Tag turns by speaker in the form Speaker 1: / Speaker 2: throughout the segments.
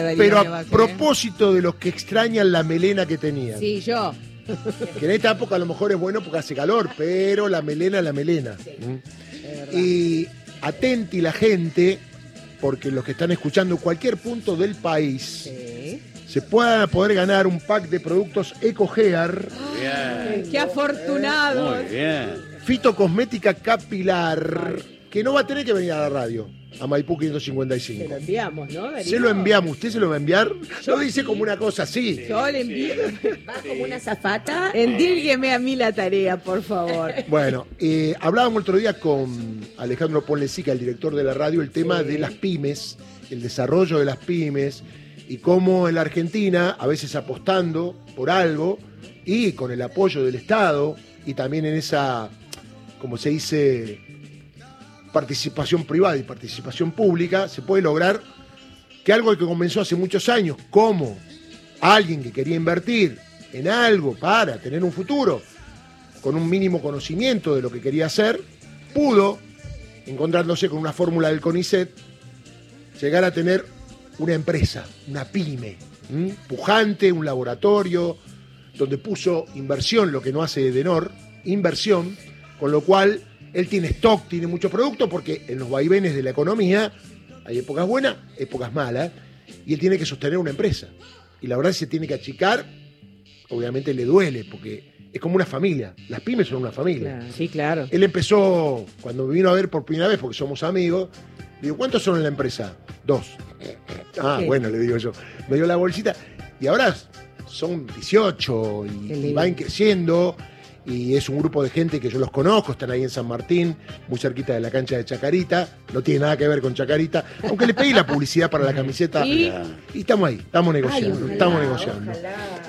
Speaker 1: Pero a propósito de los que extrañan la melena que tenían.
Speaker 2: Sí, yo.
Speaker 1: Que en esta época a lo mejor es bueno porque hace calor, pero la melena es la melena. ¿Mm? Y atenti la gente, porque los que están escuchando en cualquier punto del país se puedan poder ganar un pack de productos EcoGear.
Speaker 2: ¡Qué afortunado!
Speaker 3: Muy bien.
Speaker 1: Fitocosmética capilar, que no va a tener que venir a la radio a Maipú 555.
Speaker 2: Se lo enviamos, ¿no? Darío?
Speaker 1: Se lo enviamos, ¿usted se lo va a enviar? Lo dice como una cosa así.
Speaker 2: Yo le envío.
Speaker 4: Va como una zafata.
Speaker 2: Endílgueme a mí la tarea, por favor.
Speaker 1: Bueno, eh, hablábamos el otro día con Alejandro Ponlecica, el director de la radio, el tema de las pymes, el desarrollo de las pymes y cómo en la Argentina, a veces apostando por algo y con el apoyo del Estado y también en esa, como se dice, participación privada y participación pública, se puede lograr que algo que comenzó hace muchos años, como alguien que quería invertir en algo para tener un futuro, con un mínimo conocimiento de lo que quería hacer, pudo, encontrándose con una fórmula del CONICET, llegar a tener una empresa, una pyme, ¿m? pujante, un laboratorio, donde puso inversión, lo que no hace Edenor, inversión, con lo cual él tiene stock, tiene mucho producto, porque en los vaivenes de la economía hay épocas buenas, épocas malas, y él tiene que sostener una empresa. Y la verdad se tiene que achicar, obviamente le duele, porque es como una familia. Las pymes son una familia.
Speaker 2: Sí, claro.
Speaker 1: Él empezó, cuando me vino a ver por primera vez, porque somos amigos, le digo, ¿cuántos son en la empresa? Dos. Ah,
Speaker 2: qué?
Speaker 1: bueno, le digo yo. Me dio la bolsita. Y ahora son 18 y, y van creciendo. Y es un grupo de gente que yo los conozco, están ahí en San Martín, muy cerquita de la cancha de Chacarita. No tiene nada que ver con Chacarita, aunque le pedí la publicidad para la camiseta.
Speaker 2: Y-
Speaker 1: Y estamos ahí, estamos negociando,
Speaker 4: ojalá,
Speaker 1: estamos negociando.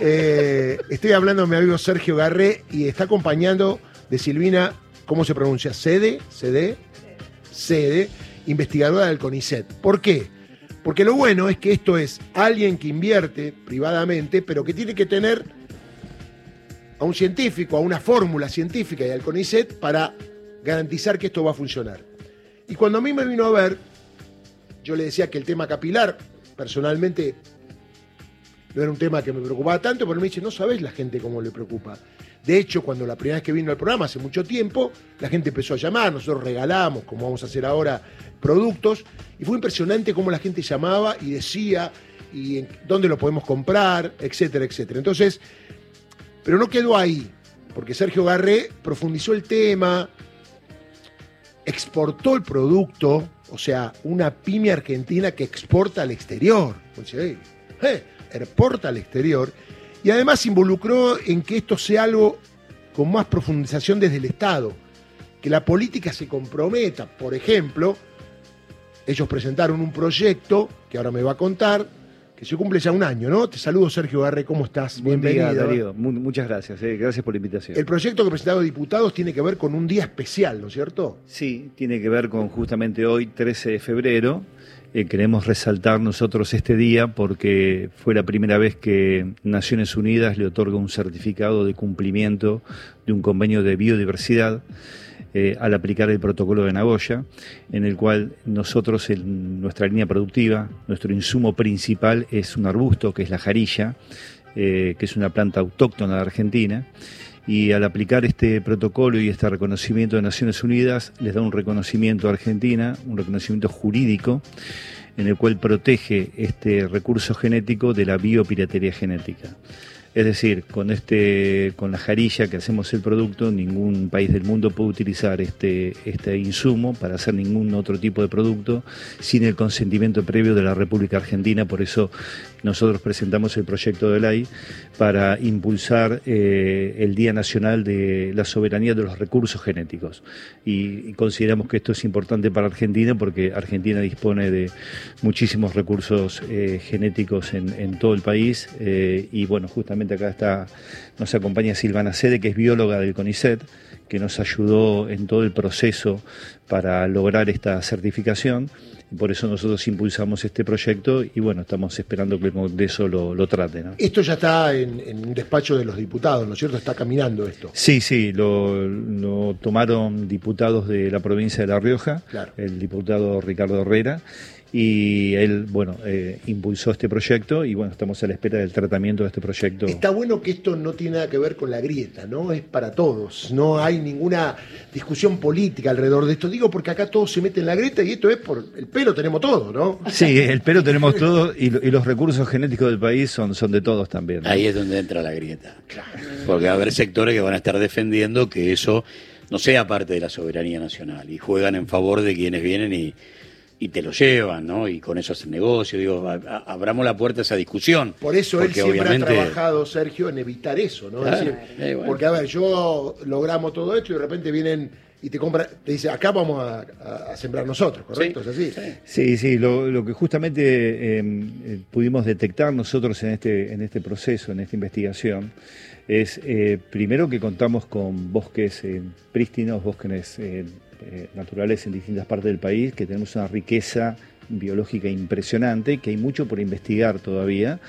Speaker 1: Eh, estoy hablando de mi amigo Sergio Garré y está acompañando de Silvina, ¿cómo se pronuncia? Sede, Sede, Sede, investigadora del CONICET. ¿Por qué? Porque lo bueno es que esto es alguien que invierte privadamente, pero que tiene que tener a un científico, a una fórmula científica y al CONICET para garantizar que esto va a funcionar. Y cuando a mí me vino a ver, yo le decía que el tema capilar, personalmente, no era un tema que me preocupaba tanto, pero me dice, no sabes la gente cómo le preocupa. De hecho, cuando la primera vez que vino al programa, hace mucho tiempo, la gente empezó a llamar, nosotros regalamos, como vamos a hacer ahora, productos, y fue impresionante cómo la gente llamaba y decía, y dónde lo podemos comprar, etcétera, etcétera. Entonces, pero no quedó ahí, porque Sergio Garré profundizó el tema, exportó el producto, o sea, una pyme argentina que exporta al exterior. Pues, eh, exporta al exterior. Y además involucró en que esto sea algo con más profundización desde el Estado. Que la política se comprometa. Por ejemplo, ellos presentaron un proyecto, que ahora me va a contar, que se cumple ya un año, ¿no? Te saludo, Sergio Garré, ¿cómo estás?
Speaker 3: Buen día,
Speaker 1: Bienvenido.
Speaker 3: Darío. Mu- muchas gracias. eh, Gracias por la invitación.
Speaker 1: El proyecto que presentaron diputados tiene que ver con un día especial, ¿no es cierto?
Speaker 3: Sí, tiene que ver con justamente hoy, 13 de febrero. Eh, queremos resaltar nosotros este día porque fue la primera vez que Naciones Unidas le otorga un certificado de cumplimiento de un convenio de biodiversidad eh, al aplicar el protocolo de Nagoya, en el cual nosotros en nuestra línea productiva, nuestro insumo principal es un arbusto que es la jarilla, eh, que es una planta autóctona de Argentina y al aplicar este protocolo y este reconocimiento de Naciones Unidas les da un reconocimiento a Argentina, un reconocimiento jurídico en el cual protege este recurso genético de la biopiratería genética. Es decir, con este, con la jarilla que hacemos el producto, ningún país del mundo puede utilizar este, este insumo para hacer ningún otro tipo de producto sin el consentimiento previo de la República Argentina. Por eso nosotros presentamos el proyecto de ley para impulsar eh, el Día Nacional de la Soberanía de los Recursos Genéticos. Y, consideramos que esto es importante para Argentina porque Argentina dispone de muchísimos recursos eh, genéticos en, en todo el país. eh, y bueno, justamente acá está, nos acompaña Silvana Sede, que es bióloga del CONICET, que nos ayudó en todo el proceso para lograr esta certificación. Por eso nosotros impulsamos este proyecto y bueno, estamos esperando que el Congreso lo, lo trate. ¿no?
Speaker 1: Esto ya está en, en un despacho de los diputados, ¿no es cierto? Está caminando esto.
Speaker 3: Sí, sí, lo, lo tomaron diputados de la provincia de La Rioja,
Speaker 1: Claro.
Speaker 3: el diputado Ricardo Herrera, y él, bueno, eh, impulsó este proyecto y bueno, estamos a la espera del tratamiento de este proyecto.
Speaker 1: Está bueno que esto no tiene nada que ver con la grieta, ¿no? Es para todos, no hay ninguna discusión política alrededor de esto. Digo porque acá todos se meten en la grieta y esto es por el pelo tenemos todo, ¿no?
Speaker 3: Sí, el pelo tenemos todo y, y los recursos genéticos del país son, son de todos también. ¿no?
Speaker 5: Ahí es donde entra la grieta. Porque va a haber sectores que van a estar defendiendo que eso no sea parte de la soberanía nacional y juegan en favor de quienes vienen y, y te lo llevan, ¿no? Y con eso hacen negocio. Digo, a- a- abramos la puerta a esa discusión.
Speaker 1: Por eso él siempre
Speaker 5: obviamente-
Speaker 1: ha trabajado, Sergio, en evitar eso, ¿no? Es
Speaker 5: Claro,
Speaker 1: decir,
Speaker 5: eh, bueno.
Speaker 1: Porque, a ver, yo logramos todo esto y de repente vienen y te compran, te dice, acá vamos a, sembrar nosotros, ¿correcto?
Speaker 5: Sí,
Speaker 1: ¿Es así?
Speaker 3: Sí, sí, lo, lo que justamente eh, eh, pudimos detectar nosotros en este, en este proceso, en esta investigación, es eh, primero que contamos con bosques eh, prístinos, bosques eh, naturales en distintas partes del país, que tenemos una riqueza biológica impresionante, que hay mucho por investigar todavía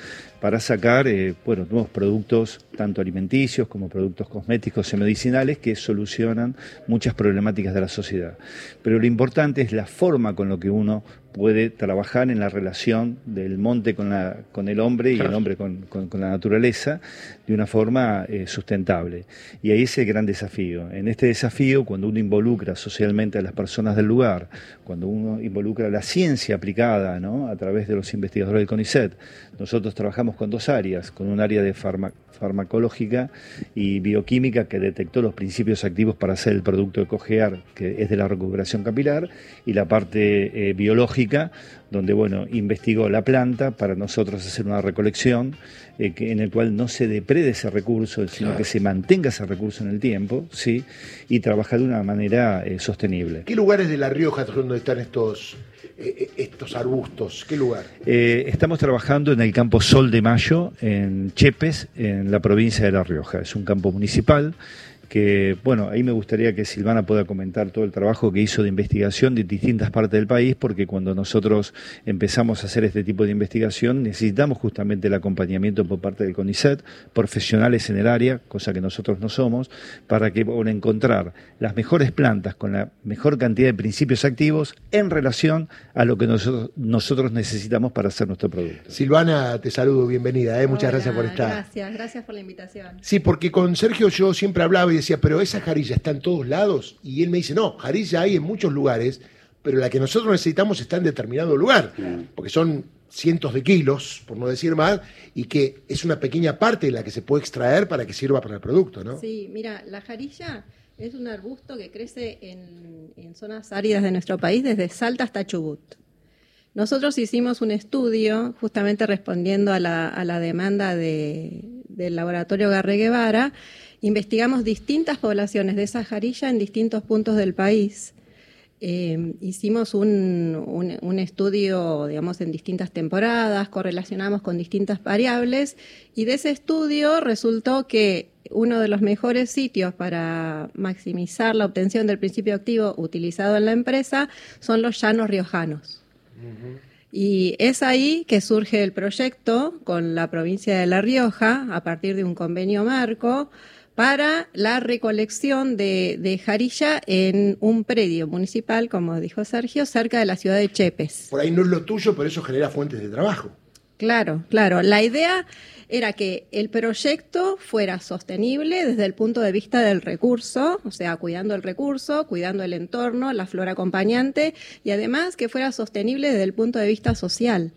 Speaker 3: para sacar eh, bueno, nuevos productos, tanto alimenticios como productos cosméticos y medicinales, que solucionan muchas problemáticas de la sociedad. Pero lo importante es la forma con lo que uno puede trabajar en la relación del monte con, la, con el hombre y el hombre con, con- con la naturaleza de una forma eh, sustentable. Y ahí es el gran desafío. En este desafío, cuando uno involucra socialmente a las personas del lugar, cuando uno involucra la ciencia aplicada ¿no? a través de los investigadores del CONICET, nosotros trabajamos con dos áreas, con un área de farma- farmacológica y bioquímica que detectó los principios activos para hacer el producto de cojear, que es de la recuperación capilar, y la parte eh, biológica, donde bueno, investigó la planta para nosotros hacer una recolección eh, que- en el cual no se deprede ese recurso, sino que se mantenga ese recurso en el tiempo, ¿sí? y trabajar de una manera eh, sostenible.
Speaker 1: ¿Qué lugares de La Rioja donde están estos, estos arbustos? ¿Qué lugar?
Speaker 3: Eh, estamos trabajando en el campo Sol de Mayo, en Chepes, en la provincia de La Rioja. Es un campo municipal que, bueno, ahí me gustaría que Silvana pueda comentar todo el trabajo que hizo de investigación de distintas partes del país, porque cuando nosotros empezamos a hacer este tipo de investigación necesitamos justamente el acompañamiento por parte del CONICET, profesionales en el área, cosa que nosotros no somos, para que por encontrar las mejores plantas con la mejor cantidad de principios activos en relación a lo que nosotros, nosotros necesitamos para hacer nuestro producto.
Speaker 1: Silvana, te saludo, bienvenida, ¿eh? muchas
Speaker 6: Hola,
Speaker 1: gracias por estar.
Speaker 6: Gracias, gracias por la invitación.
Speaker 1: Sí, porque con Sergio yo siempre hablaba y decía, pero esa jarilla está en todos lados. Y él me dice, no, jarilla hay en muchos lugares, pero la que nosotros necesitamos está en determinado lugar, porque son cientos de kilos, por no decir más, y que es una pequeña parte de la que se puede extraer para que sirva para el producto, ¿no?
Speaker 6: Sí, mira, la jarilla es un arbusto que crece en, en zonas áridas de nuestro país, desde Salta hasta Chubut. Nosotros hicimos un estudio justamente respondiendo a la, a la demanda de- del laboratorio Garre Guevara. Investigamos distintas poblaciones de esa jarilla en distintos puntos del país. Eh, hicimos un, un- un estudio, digamos, en distintas temporadas, correlacionamos con distintas variables y de ese estudio resultó que uno de los mejores sitios para maximizar la obtención del principio activo utilizado en la empresa son los llanos riojanos. Y es ahí que surge el proyecto con la provincia de La Rioja, a partir de un convenio marco, para la recolección de, de jarilla en un predio municipal, como dijo Sergio, cerca de la ciudad de Chepes.
Speaker 1: Por ahí no es lo tuyo, pero eso genera fuentes de trabajo.
Speaker 6: Claro, claro. La idea era que el proyecto fuera sostenible desde el punto de vista del recurso, o sea, cuidando el recurso, cuidando el entorno, la flora acompañante, y además que fuera sostenible desde el punto de vista social.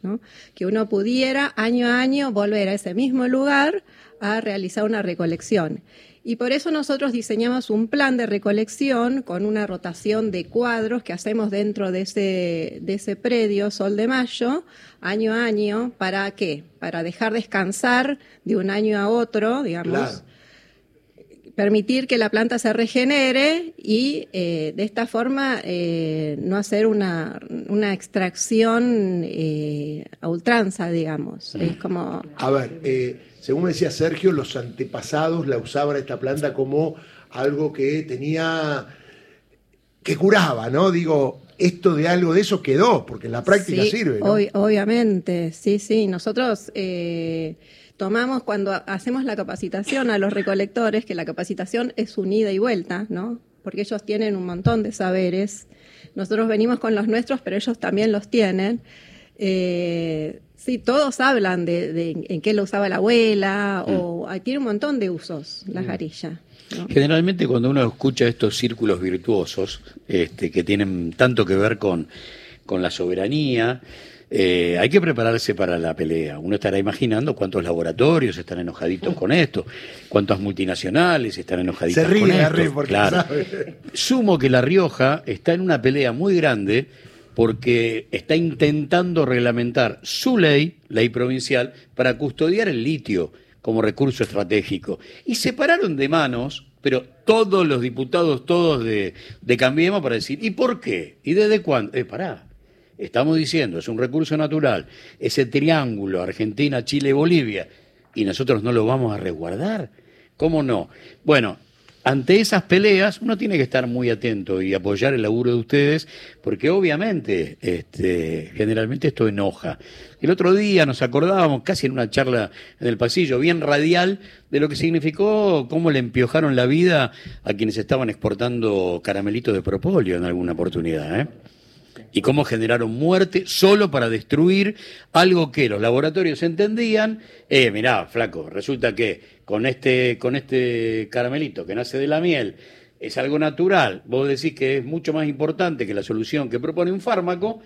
Speaker 6: ¿no? Que uno pudiera año a año volver a ese mismo lugar a realizar una recolección. Y por eso nosotros diseñamos un plan de recolección con una rotación de cuadros que hacemos dentro de ese, de ese predio Sol de Mayo, año a año. ¿Para qué? Para dejar descansar de un año a otro, digamos. Permitir que la planta se regenere y eh, de esta forma eh, no hacer una, una extracción eh, a ultranza, digamos. Es como
Speaker 1: A ver, eh, según me decía Sergio, los antepasados la usaban esta planta como algo que tenía, que curaba, ¿no? Digo, esto de algo de eso quedó, porque en la práctica
Speaker 6: Sí,
Speaker 1: sirve, ¿no?
Speaker 6: ob- obviamente, sí, sí. Nosotros eh, tomamos cuando hacemos la capacitación a los recolectores, que la capacitación es unida y vuelta, ¿no? Porque ellos tienen un montón de saberes Nosotros venimos con los nuestros, pero ellos también los tienen. Eh, sí, todos hablan de, de en qué lo usaba la abuela, o ah, tiene un montón de usos la jarilla. ¿no?
Speaker 5: Generalmente cuando uno escucha estos círculos virtuosos este, que tienen tanto que ver con, con la soberanía, eh, hay que prepararse para la pelea. Uno estará imaginando cuántos laboratorios están enojaditos con esto, cuántas multinacionales están enojaditas
Speaker 1: Se ríe,
Speaker 5: con esto.
Speaker 1: ríe porque
Speaker 5: Claro.
Speaker 1: sabe.
Speaker 5: Sumo que La Rioja está en una pelea muy grande porque está intentando reglamentar su ley, ley provincial, para custodiar el litio como recurso estratégico. Y se pararon de manos, pero todos los diputados, todos de, de Cambiemos, para decir, ¿y por qué? ¿Y desde cuándo? Eh, pará. Estamos diciendo, es un recurso natural, ese triángulo Argentina, Chile, Bolivia, y nosotros no lo vamos a resguardar. ¿Cómo no? Bueno, ante esas peleas uno tiene que estar muy atento y apoyar el laburo de ustedes, porque obviamente, este, generalmente esto enoja. El otro día nos acordábamos, casi en una charla en el pasillo, bien radial, de lo que significó cómo le empiojaron la vida a quienes estaban exportando caramelitos de propóleo en alguna oportunidad, ¿eh? Y cómo generaron muerte solo para destruir algo que los laboratorios entendían. Eh, mirá, flaco, resulta que con este, con este caramelito que nace de la miel es algo natural, vos decís que es mucho más importante que la solución que propone un fármaco,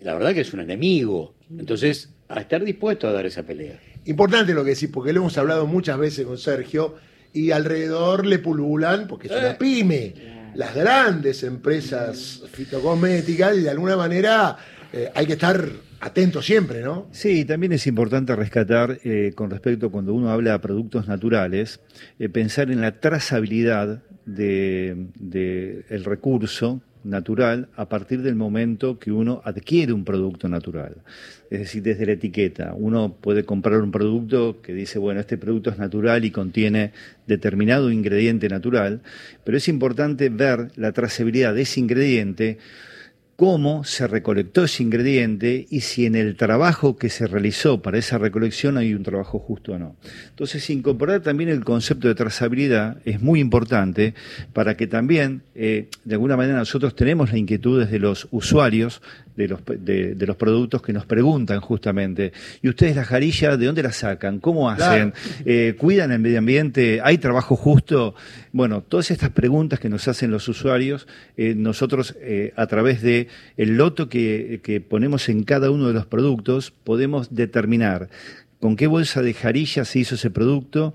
Speaker 5: la verdad que es un enemigo. Entonces, a estar dispuesto a dar esa pelea.
Speaker 1: Importante lo que decís, porque lo hemos hablado muchas veces con Sergio y alrededor le pululan, porque es
Speaker 5: Eh.
Speaker 1: una pyme, las grandes empresas fitocosméticas y de alguna manera eh, hay que estar atento siempre, ¿no?
Speaker 3: Sí, también es importante rescatar eh, con respecto cuando uno habla de productos naturales, eh, pensar en la trazabilidad de, de el recurso natural a partir del momento que uno adquiere un producto natural. Es decir, desde la etiqueta. Uno puede comprar un producto que dice, bueno, este producto es natural y contiene determinado ingrediente natural, pero es importante ver la trazabilidad de ese ingrediente cómo se recolectó ese ingrediente y si en el trabajo que se realizó para esa recolección hay un trabajo justo o no. Entonces, incorporar también el concepto de trazabilidad es muy importante para que también, eh, de alguna manera, nosotros tenemos la inquietud desde los usuarios de los, de, de los productos que nos preguntan justamente, ¿y ustedes la jarilla de dónde la sacan? ¿Cómo hacen? Eh, ¿Cuidan el medio ambiente? ¿Hay trabajo justo? Bueno, todas estas preguntas que nos hacen los usuarios, eh, nosotros eh, a través de el loto que, que ponemos en cada uno de los productos podemos determinar con qué bolsa de jarilla se hizo ese producto,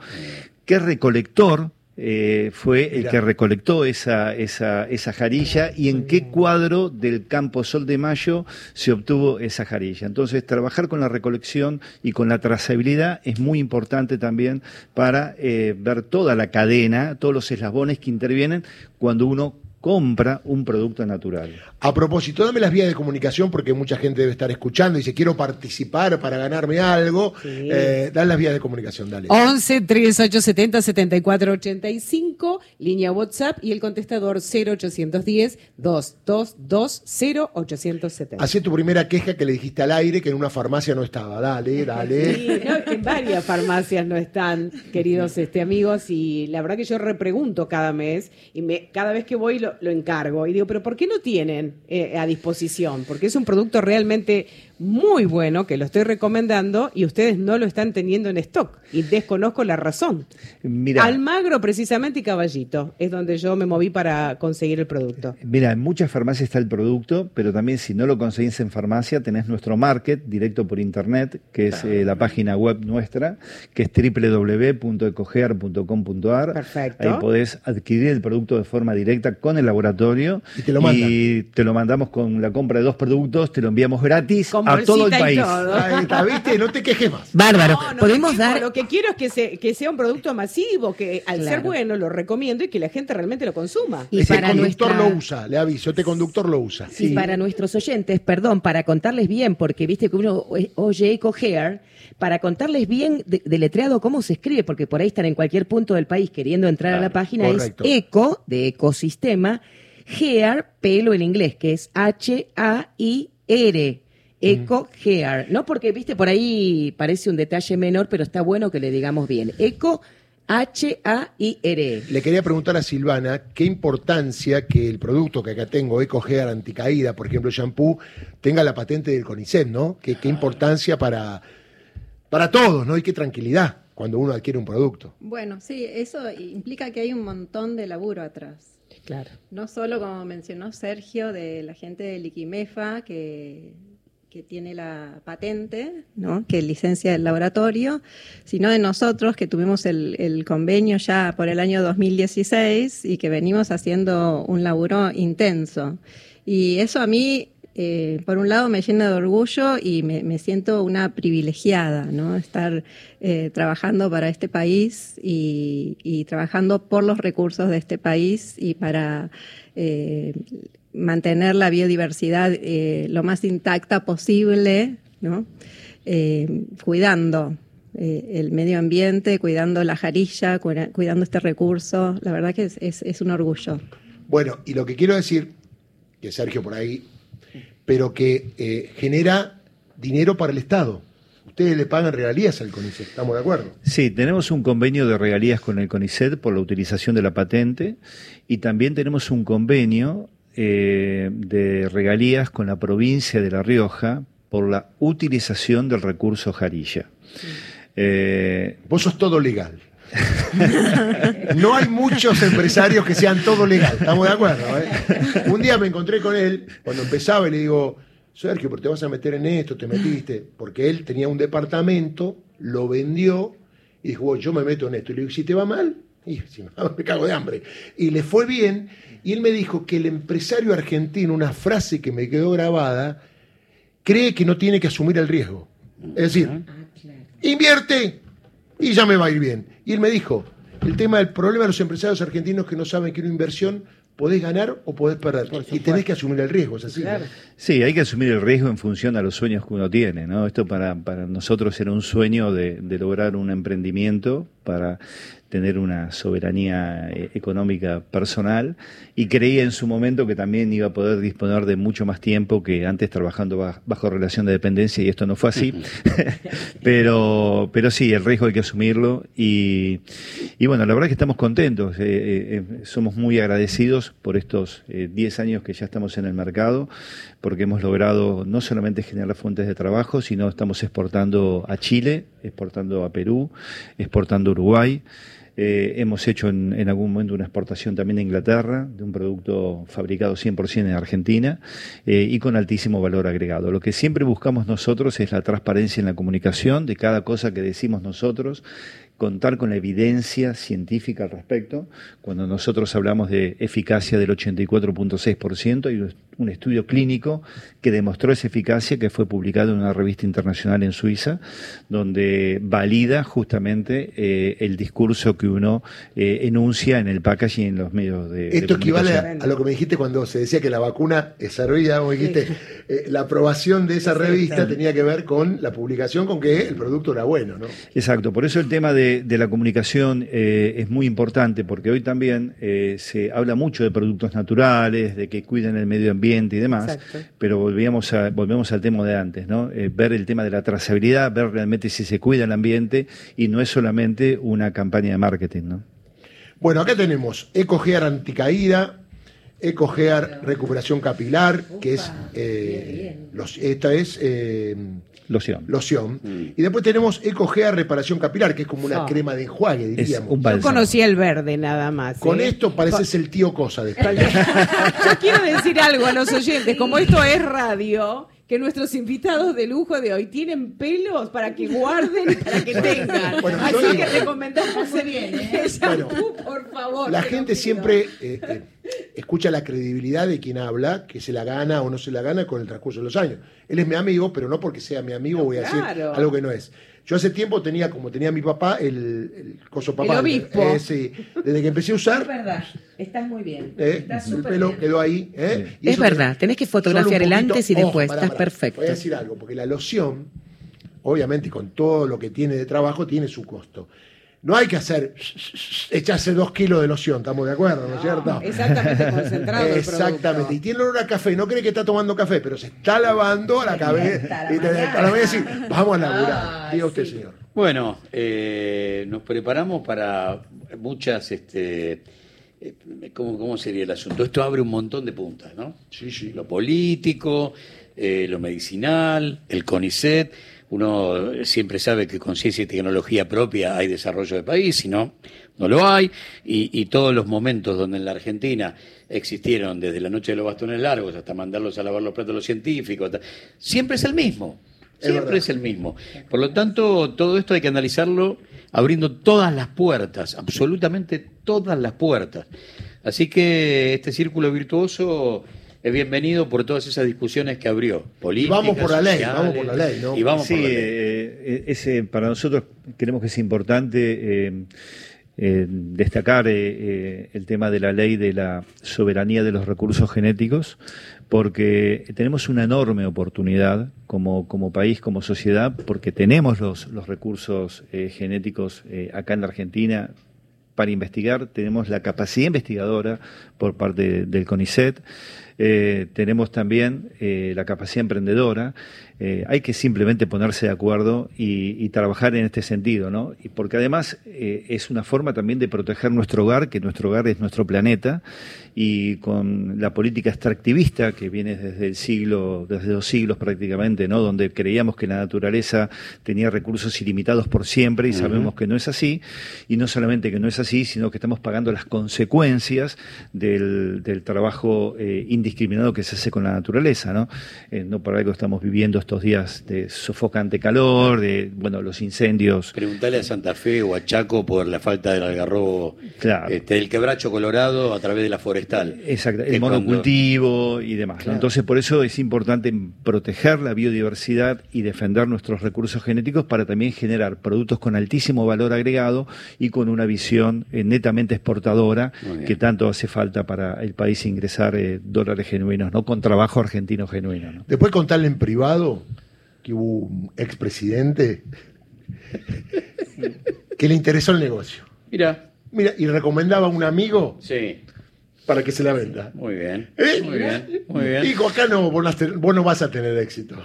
Speaker 3: qué recolector eh, fue el que recolectó esa, esa, esa jarilla y en qué cuadro del campo Sol de Mayo se obtuvo esa jarilla. Entonces, trabajar con la recolección y con la trazabilidad es muy importante también para eh, ver toda la cadena, todos los eslabones que intervienen cuando uno compra un producto natural.
Speaker 1: A propósito, dame las vías de comunicación porque mucha gente debe estar escuchando y dice quiero participar para ganarme algo. Eh, dan las vías de comunicación, dale.
Speaker 2: 11 3870 7485, línea WhatsApp y el contestador 0810 222 0870.
Speaker 1: Hacé tu primera queja que le dijiste al aire que en una farmacia no estaba. Dale, dale.
Speaker 2: Sí, no, es que en varias farmacias no están, queridos este, amigos, y la verdad que yo repregunto cada mes y me, cada vez que voy lo, lo encargo y digo, pero ¿por qué no tienen eh, a disposición? Porque es un producto realmente muy bueno que lo estoy recomendando y ustedes no lo están teniendo en stock y desconozco la razón.
Speaker 3: Mira,
Speaker 2: Almagro precisamente y Caballito es donde yo me moví para conseguir el producto.
Speaker 3: Mira, en muchas farmacias está el producto, pero también si no lo conseguís en farmacia, tenés nuestro market directo por internet, que es eh, la página web nuestra, que es www.ecogear.com.ar.
Speaker 2: Perfecto.
Speaker 3: Ahí podés adquirir el producto de forma directa con el laboratorio.
Speaker 1: Y te lo mandan.
Speaker 3: Y te lo mandamos con la compra de dos productos, te lo enviamos gratis a todo el
Speaker 2: y
Speaker 3: país.
Speaker 2: todo.
Speaker 1: Ahí está, ¿viste? No te quejes más.
Speaker 4: Bárbaro.
Speaker 2: No, no
Speaker 4: Podemos
Speaker 2: quejo,
Speaker 4: dar.
Speaker 2: Lo que quiero es que, se- que sea un producto masivo, que al ser bueno lo recomiendo y que la gente realmente lo consuma.
Speaker 4: Y
Speaker 1: Ese
Speaker 4: para
Speaker 1: conductor
Speaker 4: nuestra-
Speaker 1: lo usa, le aviso, este conductor lo usa.
Speaker 4: Y para nuestros oyentes, perdón, para contarles bien, porque viste que uno oye Eco Hair, para contarles bien de- deletreado cómo se escribe, porque por ahí están en cualquier punto del país queriendo entrar a la página,
Speaker 1: correcto.
Speaker 4: es Eco, de ecosistema, Hair, pelo en inglés, que es H-A-I-R. Eco Hair, ¿no? Porque, viste, por ahí parece un detalle menor, pero está bueno que le digamos bien. Eco H-A-I-R-E.
Speaker 1: Le quería preguntar a Silvana qué importancia que el producto que acá tengo, EcoGear Anticaída, por ejemplo, shampoo, tenga la patente del CONICET, ¿no? Qué, qué importancia para, para todos, ¿no? Y qué tranquilidad cuando uno adquiere un producto.
Speaker 6: Bueno, sí, eso implica que hay un montón de laburo atrás.
Speaker 2: Claro.
Speaker 6: No solo, como mencionó Sergio, de la gente de Liquimefa, que, que tiene la patente, ¿no? que licencia el laboratorio, sino de nosotros, que tuvimos el, convenio ya por el año 2016 y que venimos haciendo un laburo intenso. Y eso a mí eh, por un lado me llena de orgullo y me, siento una privilegiada, ¿no? Estar eh, trabajando para este país y, y, trabajando por los recursos de este país y para eh, mantener la biodiversidad eh, lo más intacta posible, ¿no? Eh, cuidando el medio ambiente, cuidando la jarilla, cuidando este recurso. La verdad que es, es, es un orgullo.
Speaker 1: Bueno, y lo que quiero decir, que Sergio por ahí pero que eh, genera dinero para el Estado. Ustedes le pagan regalías al CONICET, ¿estamos de acuerdo?
Speaker 3: Sí, tenemos un convenio de regalías con el CONICET por la utilización de la patente y también tenemos un convenio eh, de regalías con la provincia de La Rioja por la utilización del recurso jarilla.
Speaker 1: Sí. Eh, Vos sos todo legal. no hay muchos empresarios que sean todo legal, estamos de acuerdo. ¿eh? Un día me encontré con él cuando empezaba y le digo, Sergio, pero te vas a meter en esto, te metiste, porque él tenía un departamento, lo vendió y dijo, yo me meto en esto. Y le digo, si te va mal, y si me, me cago de hambre. Y le fue bien, y él me dijo que el empresario argentino, una frase que me quedó grabada, cree que no tiene que asumir el riesgo. Es decir, invierte y ya me va a ir bien. Y él me dijo, el tema del problema de los empresarios argentinos que no saben que una inversión podés ganar o podés perder. Y tenés que asumir el riesgo, ¿es así?
Speaker 3: Claro. Sí, hay que asumir el riesgo en función a los sueños que uno tiene, ¿no? Esto para, para nosotros era un sueño de, de lograr un emprendimiento para tener una soberanía eh, económica personal. Y creía en su momento que también iba a poder disponer de mucho más tiempo que antes trabajando bajo, bajo relación de dependencia y esto no fue así. pero, pero sí, el riesgo hay que asumirlo y, y bueno, la verdad es que estamos contentos, eh, eh, somos muy agradecidos por estos 10 años que ya estamos en el mercado porque hemos logrado no solamente generar fuentes de trabajo, sino estamos exportando a Chile, exportando a Perú, exportando a Uruguay. Eh, hemos hecho en, algún momento una exportación también a Inglaterra de un producto fabricado 100% en Argentina eh, y con altísimo valor agregado. Lo que siempre buscamos nosotros es la transparencia en la comunicación de cada cosa que decimos nosotros, contar con la evidencia científica al respecto. Cuando nosotros hablamos de eficacia del 84.6%, hay un estudio clínico que demostró esa eficacia que fue publicado en una revista internacional en Suiza, donde valida justamente eh, el discurso que uno eh, enuncia en el packaging en los medios de
Speaker 1: Esto
Speaker 3: de
Speaker 1: equivale a, a, lo que me dijiste cuando se decía que la vacuna servía, como dijiste, sí. eh, la aprobación de esa revista tenía que ver con la publicación, con que el producto era bueno, ¿no?
Speaker 3: Exacto, por eso el tema de de, la comunicación eh, es muy importante porque hoy también eh, se habla mucho de productos naturales, de que cuiden el medio ambiente y demás, Exacto. pero volvíamos a, volvemos al tema de antes, ¿no? Eh, ver el tema de la trazabilidad, ver realmente si se cuida el ambiente y no es solamente una campaña de marketing, ¿no?
Speaker 1: Bueno, acá tenemos EcoGear anticaída, EcoGear recuperación capilar, Ufa, que es, los, esta es
Speaker 3: Loción.
Speaker 1: Loción. Mm. Y después tenemos EcoGea Reparación Capilar, que es como una oh. crema de enjuague, diríamos.
Speaker 2: Yo conocía el verde nada más.
Speaker 1: Con
Speaker 2: ¿eh?
Speaker 1: esto pareces el tío Cosa de
Speaker 2: Yo quiero decir algo a los oyentes, como esto es radio que nuestros invitados de lujo de hoy tienen pelos para que guarden y para que tengan. Bueno, Así que recomendamos muy bien, ¿eh?
Speaker 1: bueno,
Speaker 2: por favor.
Speaker 1: La gente siempre eh, eh, escucha la credibilidad de quien habla, que se la gana o no se la gana con el transcurso de los años. Él es mi amigo, pero no porque sea mi amigo voy a decir algo que no es. Yo hace tiempo tenía, como tenía mi papá, el, el coso papá.
Speaker 2: El obispo.
Speaker 1: Eh, sí. Desde que empecé a usar.
Speaker 4: Es verdad, estás muy bien.
Speaker 1: Eh,
Speaker 4: estás
Speaker 1: el pelo
Speaker 4: bien.
Speaker 1: quedó ahí. Eh,
Speaker 4: y es verdad, tenés que fotografiar el antes y después,
Speaker 1: oh,
Speaker 4: estás perfecto.
Speaker 1: Voy a decir algo, porque la loción, obviamente con todo lo que tiene de trabajo, tiene su costo. No hay que hacer, echarse dos kilos de loción, estamos de acuerdo, ¿no, es cierto?
Speaker 2: Exactamente, concentrado.
Speaker 1: Exactamente, y tiene olor a café, no cree que está tomando café, pero se está lavando la cabeza. Y te, a la vez decir, vamos a laburar, diga usted, señor.
Speaker 5: Bueno, eh, nos preparamos para muchas, este, eh, ¿cómo, ¿cómo sería el asunto? Esto abre un montón de puntas, ¿no?
Speaker 1: Sí, sí.
Speaker 5: Lo político, eh, lo medicinal, el CONICET. Uno siempre sabe que con ciencia y tecnología propia hay desarrollo de país, si no, no lo hay. Y, y todos los momentos donde en la Argentina existieron, desde la noche de los bastones largos hasta mandarlos a lavar los platos a los científicos, hasta- siempre es el mismo. Siempre es el mismo. Por lo tanto, todo esto hay que analizarlo abriendo todas las puertas, absolutamente todas las puertas. Así que este círculo virtuoso es bienvenido por todas esas discusiones que abrió. Políticas,
Speaker 1: vamos por la ley, vamos por la ley, ¿no?
Speaker 5: Y vamos
Speaker 3: sí,
Speaker 5: por la ley.
Speaker 3: eh, ese, para nosotros creemos que es importante eh, eh, destacar eh, eh, el tema de la ley de la soberanía de los recursos genéticos, porque tenemos una enorme oportunidad como, como país, como sociedad, porque tenemos los, los recursos eh, genéticos eh, acá en la Argentina para investigar, tenemos la capacidad investigadora por parte del CONICET, eh, tenemos también eh, la capacidad emprendedora, eh, hay que simplemente ponerse de acuerdo y, y trabajar en este sentido, ¿no? Y porque además es una forma también de proteger nuestro hogar, que nuestro hogar es nuestro planeta, y con la política extractivista que viene desde el siglo, desde dos siglos prácticamente, ¿no? Donde creíamos que la naturaleza tenía recursos ilimitados por siempre y sabemos que no es así, y no solamente que no es así, sino que estamos pagando las consecuencias del, del trabajo eh, indiscriminado que se hace con la naturaleza, ¿no? Eh, no por algo estamos viviendo estos días de sofocante calor, de, bueno, los incendios.
Speaker 5: Preguntale a Santa Fe o a Chaco por la falta del algarrobo,
Speaker 3: Claro.
Speaker 5: este, del quebracho colorado a través de la forestal.
Speaker 3: Exacto, el
Speaker 5: cuando-
Speaker 3: monocultivo y demás. Entonces, por eso es importante proteger la biodiversidad y defender nuestros recursos genéticos para también generar productos con altísimo valor agregado y con una visión eh, netamente exportadora que tanto hace falta para el país ingresar eh, dólares genuinos, no con trabajo argentino genuino. ¿no?
Speaker 1: Después contarle en privado que hubo un expresidente que le interesó el negocio.
Speaker 5: Mira,
Speaker 1: Mira, y recomendaba a un amigo
Speaker 5: sí,
Speaker 1: para que se la venda.
Speaker 5: muy bien,
Speaker 1: ¿Eh?
Speaker 5: muy bien, muy bien.
Speaker 1: Dijo, acá no, vos no vas a tener éxito.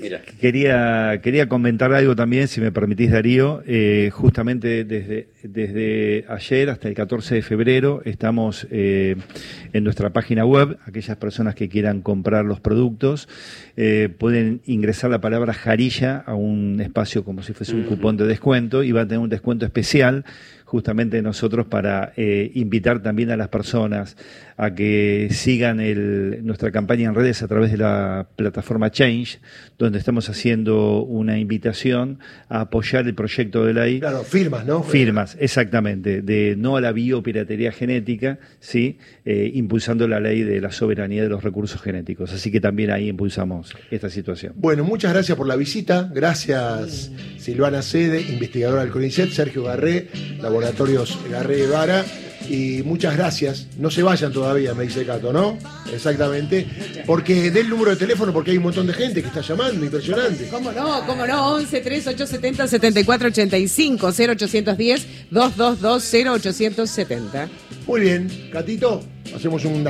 Speaker 5: Mira,
Speaker 3: Quería, quería comentar algo también, si me permitís, Darío. Eh, justamente desde, desde ayer hasta el 14 de febrero estamos eh, en nuestra página web. Aquellas personas que quieran comprar los productos eh, pueden ingresar la palabra jarilla a un espacio como si fuese un cupón de descuento y va a tener un descuento especial justamente nosotros para eh, invitar también a las personas a que sigan el- nuestra campaña en redes a través de la plataforma Change, donde estamos haciendo una invitación a apoyar el proyecto de ley.
Speaker 1: Claro, firmas, ¿no?
Speaker 3: Firmas, exactamente, de no a la biopiratería genética, sí, Eh, impulsando la ley de la soberanía de los recursos genéticos. Así que también ahí impulsamos esta situación.
Speaker 1: Bueno, muchas gracias por la visita. Gracias Silvana Sede, investigadora del CONICET, Sergio Garré, Laboratorios Garré Guevara. Y muchas gracias. No se vayan todavía, me dice Cato, ¿no? Exactamente. Porque dé el número de teléfono porque hay un montón de gente que está llamando, impresionante.
Speaker 2: ¿Cómo no? ¿Cómo no? 11 3870 7485 0810 222 0870.
Speaker 1: Muy bien, Catito, hacemos un